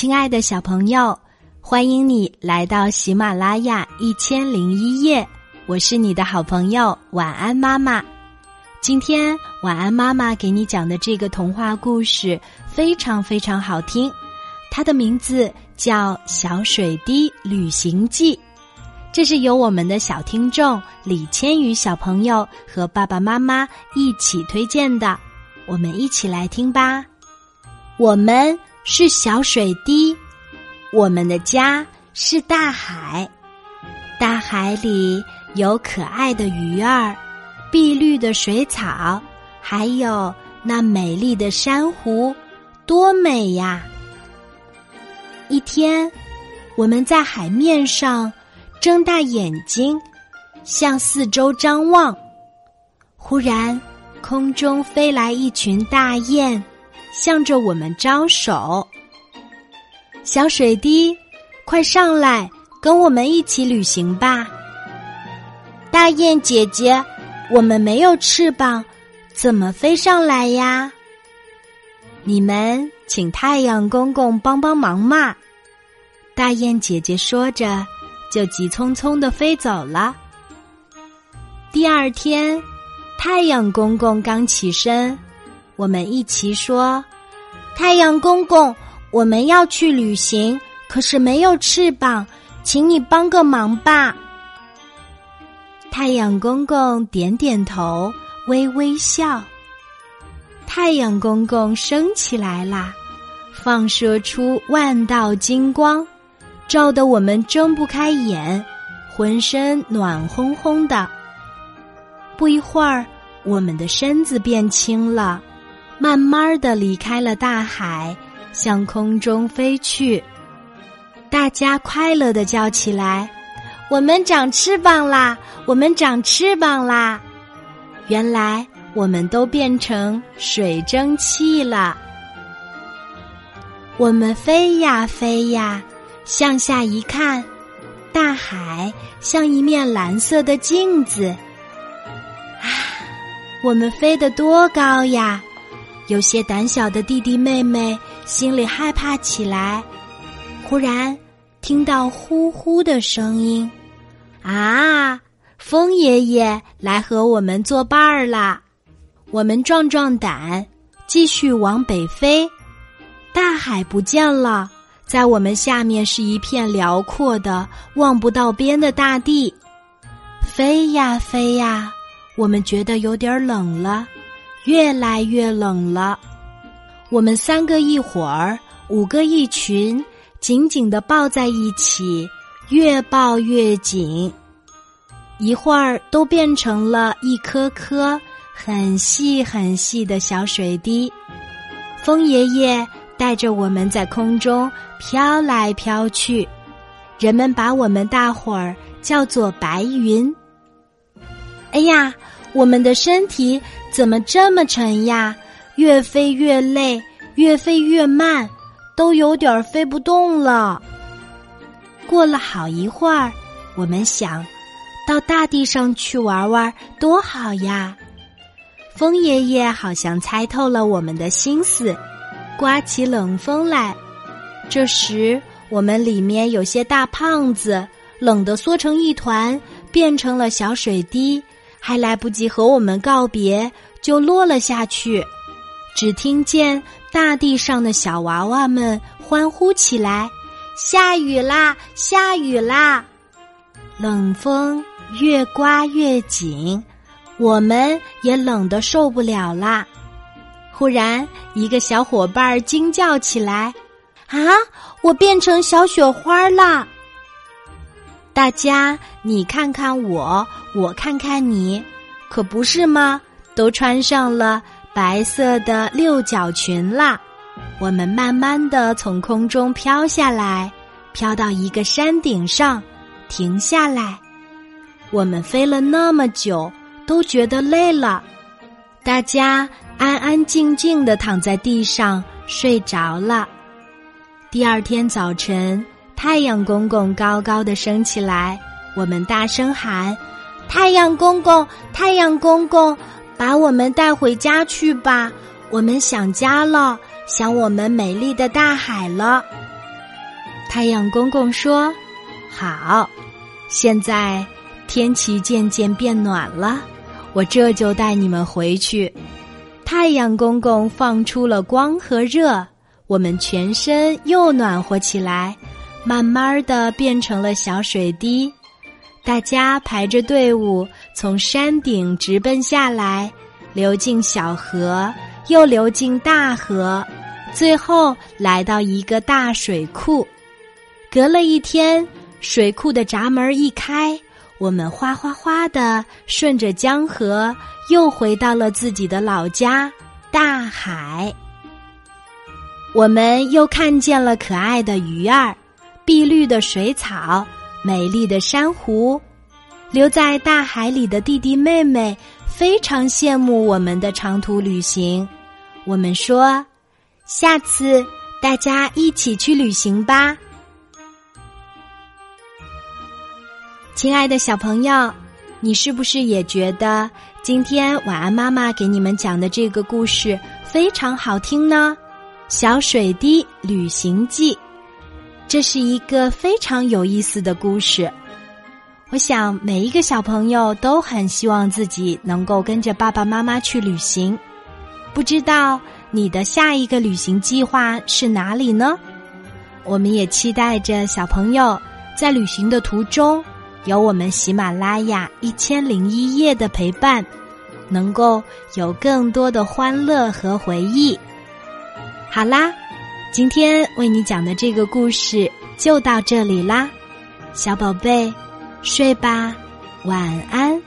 亲爱的小朋友，欢迎你来到喜马拉雅一千零一夜。我是你的好朋友晚安妈妈。今天晚安妈妈给你讲的这个童话故事非常非常好听，它的名字叫《小水滴旅行记》。这是由我们的小听众李千羽小朋友和爸爸妈妈一起推荐的，我们一起来听吧。我们是小水滴，我们的家是大海，大海里有可爱的鱼儿，碧绿的水草，还有那美丽的珊瑚，多美呀！一天，我们在海面上。睁大眼睛，向四周张望。忽然，空中飞来一群大雁，向着我们招手。小水滴，快上来，跟我们一起旅行吧！大雁姐姐，我们没有翅膀，怎么飞上来呀？你们请太阳公公帮帮忙嘛！大雁姐姐说着。就急匆匆的飞走了。第二天，太阳公公刚起身，我们一起说：“太阳公公，我们要去旅行，可是没有翅膀，请你帮个忙吧。”太阳公公点点头，微微笑。太阳公公升起来啦，放射出万道金光。照得我们睁不开眼，浑身暖烘烘的。不一会儿，我们的身子变轻了，慢慢的离开了大海，向空中飞去。大家快乐的叫起来：“我们长翅膀啦！我们长翅膀啦！”原来我们都变成水蒸气了。我们飞呀飞呀。向下一看，大海像一面蓝色的镜子。啊，我们飞得多高呀！有些胆小的弟弟妹妹心里害怕起来。忽然听到呼呼的声音，啊，风爷爷来和我们作伴儿啦！我们壮壮胆，继续往北飞。大海不见了。在我们下面是一片辽阔的、望不到边的大地，飞呀飞呀，我们觉得有点冷了，越来越冷了。我们三个一伙儿，五个一群，紧紧的抱在一起，越抱越紧，一会儿都变成了一颗颗很细很细的小水滴。风爷爷。带着我们在空中飘来飘去，人们把我们大伙儿叫做白云。哎呀，我们的身体怎么这么沉呀？越飞越累，越飞越慢，都有点飞不动了。过了好一会儿，我们想到大地上去玩玩，多好呀！风爷爷好像猜透了我们的心思。刮起冷风来，这时我们里面有些大胖子，冷得缩成一团，变成了小水滴，还来不及和我们告别，就落了下去。只听见大地上的小娃娃们欢呼起来：“下雨啦，下雨啦！”冷风越刮越紧，我们也冷得受不了啦。忽然，一个小伙伴惊叫起来：“啊，我变成小雪花啦！”大家，你看看我，我看看你，可不是吗？都穿上了白色的六角裙啦！我们慢慢的从空中飘下来，飘到一个山顶上，停下来。我们飞了那么久，都觉得累了。大家。安安静静的躺在地上睡着了。第二天早晨，太阳公公高高的升起来，我们大声喊：“太阳公公，太阳公公，把我们带回家去吧！我们想家了，想我们美丽的大海了。”太阳公公说：“好，现在天气渐渐变暖了，我这就带你们回去。”太阳公公放出了光和热，我们全身又暖和起来，慢慢的变成了小水滴。大家排着队伍从山顶直奔下来，流进小河，又流进大河，最后来到一个大水库。隔了一天，水库的闸门一开，我们哗哗哗的顺着江河，又回到了自己的老家大海。我们又看见了可爱的鱼儿、碧绿的水草、美丽的珊瑚。留在大海里的弟弟妹妹非常羡慕我们的长途旅行。我们说：“下次大家一起去旅行吧。”亲爱的小朋友，你是不是也觉得今天晚安妈妈给你们讲的这个故事非常好听呢？小水滴旅行记，这是一个非常有意思的故事。我想每一个小朋友都很希望自己能够跟着爸爸妈妈去旅行。不知道你的下一个旅行计划是哪里呢？我们也期待着小朋友在旅行的途中。有我们喜马拉雅一千零一夜的陪伴，能够有更多的欢乐和回忆。好啦，今天为你讲的这个故事就到这里啦，小宝贝，睡吧，晚安。